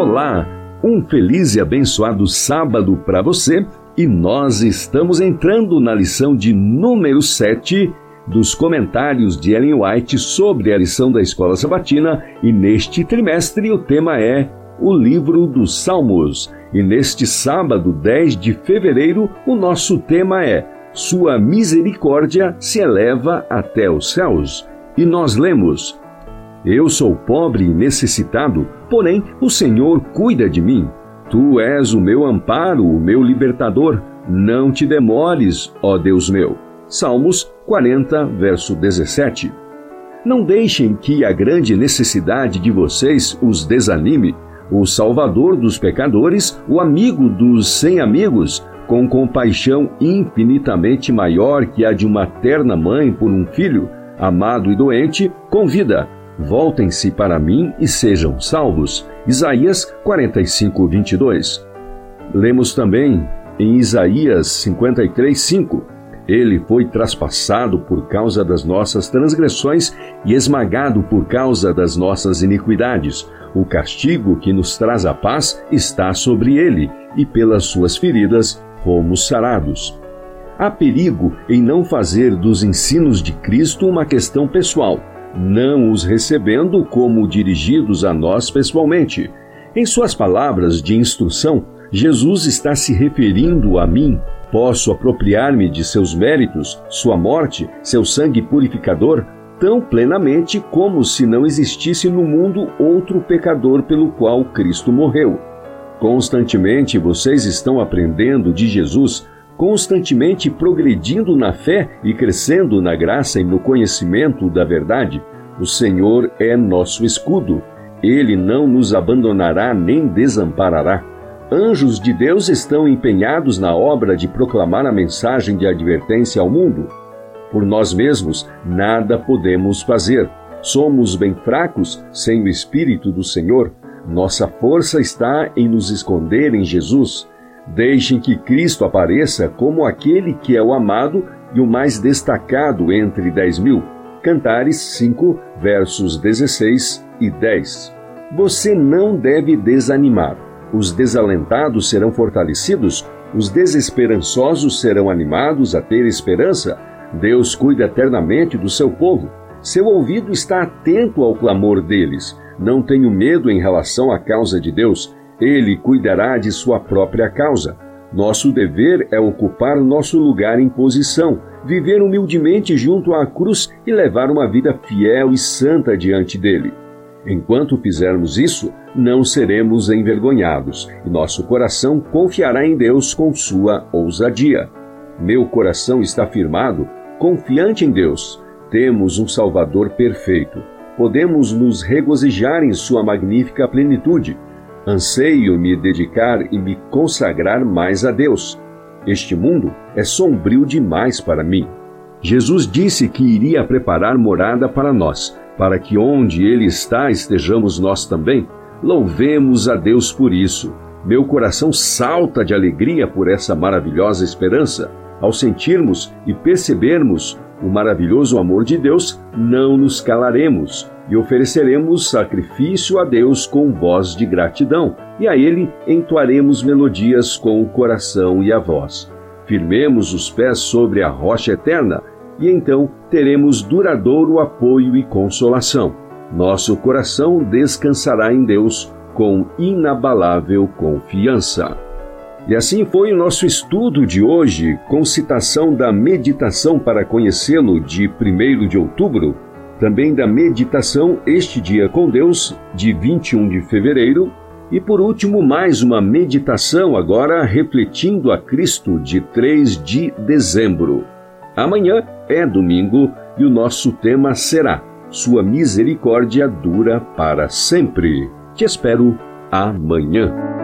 Olá, um feliz e abençoado sábado para você e nós estamos entrando na lição de número 7 dos comentários de Ellen White sobre a lição da Escola Sabatina e neste trimestre o tema é o livro dos Salmos. E neste sábado, 10 de fevereiro, o nosso tema é Sua misericórdia se eleva até os céus. E nós lemos: Eu sou pobre e necessitado, porém o Senhor cuida de mim. Tu és o meu amparo, o meu libertador. Não te demores, ó Deus meu. Salmos 40, verso 17. Não deixem que a grande necessidade de vocês os desanime o Salvador dos pecadores, o amigo dos sem amigos, com compaixão infinitamente maior que a de uma terna mãe por um filho, amado e doente, convida: Voltem-se para mim e sejam salvos. Isaías 45, 22. Lemos também em Isaías 53, 5. Ele foi traspassado por causa das nossas transgressões e esmagado por causa das nossas iniquidades. O castigo que nos traz a paz está sobre ele, e pelas suas feridas fomos sarados. Há perigo em não fazer dos ensinos de Cristo uma questão pessoal, não os recebendo como dirigidos a nós pessoalmente. Em suas palavras de instrução, Jesus está se referindo a mim. Posso apropriar-me de seus méritos, sua morte, seu sangue purificador, tão plenamente como se não existisse no mundo outro pecador pelo qual Cristo morreu. Constantemente vocês estão aprendendo de Jesus, constantemente progredindo na fé e crescendo na graça e no conhecimento da verdade. O Senhor é nosso escudo. Ele não nos abandonará nem desamparará. Anjos de Deus estão empenhados na obra de proclamar a mensagem de advertência ao mundo. Por nós mesmos, nada podemos fazer. Somos bem fracos sem o Espírito do Senhor. Nossa força está em nos esconder em Jesus. Deixem que Cristo apareça como aquele que é o amado e o mais destacado entre dez mil. Cantares 5, versos 16 e 10. Você não deve desanimar. Os desalentados serão fortalecidos, os desesperançosos serão animados a ter esperança. Deus cuida eternamente do seu povo. Seu ouvido está atento ao clamor deles. Não tenho medo em relação à causa de Deus. Ele cuidará de sua própria causa. Nosso dever é ocupar nosso lugar em posição, viver humildemente junto à cruz e levar uma vida fiel e santa diante dele. Enquanto fizermos isso, não seremos envergonhados e nosso coração confiará em Deus com sua ousadia. Meu coração está firmado Confiante em Deus, temos um Salvador perfeito. Podemos nos regozijar em Sua magnífica plenitude. Anseio me dedicar e me consagrar mais a Deus. Este mundo é sombrio demais para mim. Jesus disse que iria preparar morada para nós, para que onde Ele está estejamos nós também. Louvemos a Deus por isso. Meu coração salta de alegria por essa maravilhosa esperança. Ao sentirmos e percebermos o maravilhoso amor de Deus, não nos calaremos e ofereceremos sacrifício a Deus com voz de gratidão, e a Ele entoaremos melodias com o coração e a voz. Firmemos os pés sobre a rocha eterna, e então teremos duradouro apoio e consolação. Nosso coração descansará em Deus com inabalável confiança. E assim foi o nosso estudo de hoje, com citação da meditação para conhecê-lo de 1 de outubro, também da meditação Este Dia com Deus, de 21 de fevereiro, e por último, mais uma meditação agora refletindo a Cristo, de 3 de dezembro. Amanhã é domingo e o nosso tema será Sua misericórdia dura para sempre. Te espero amanhã.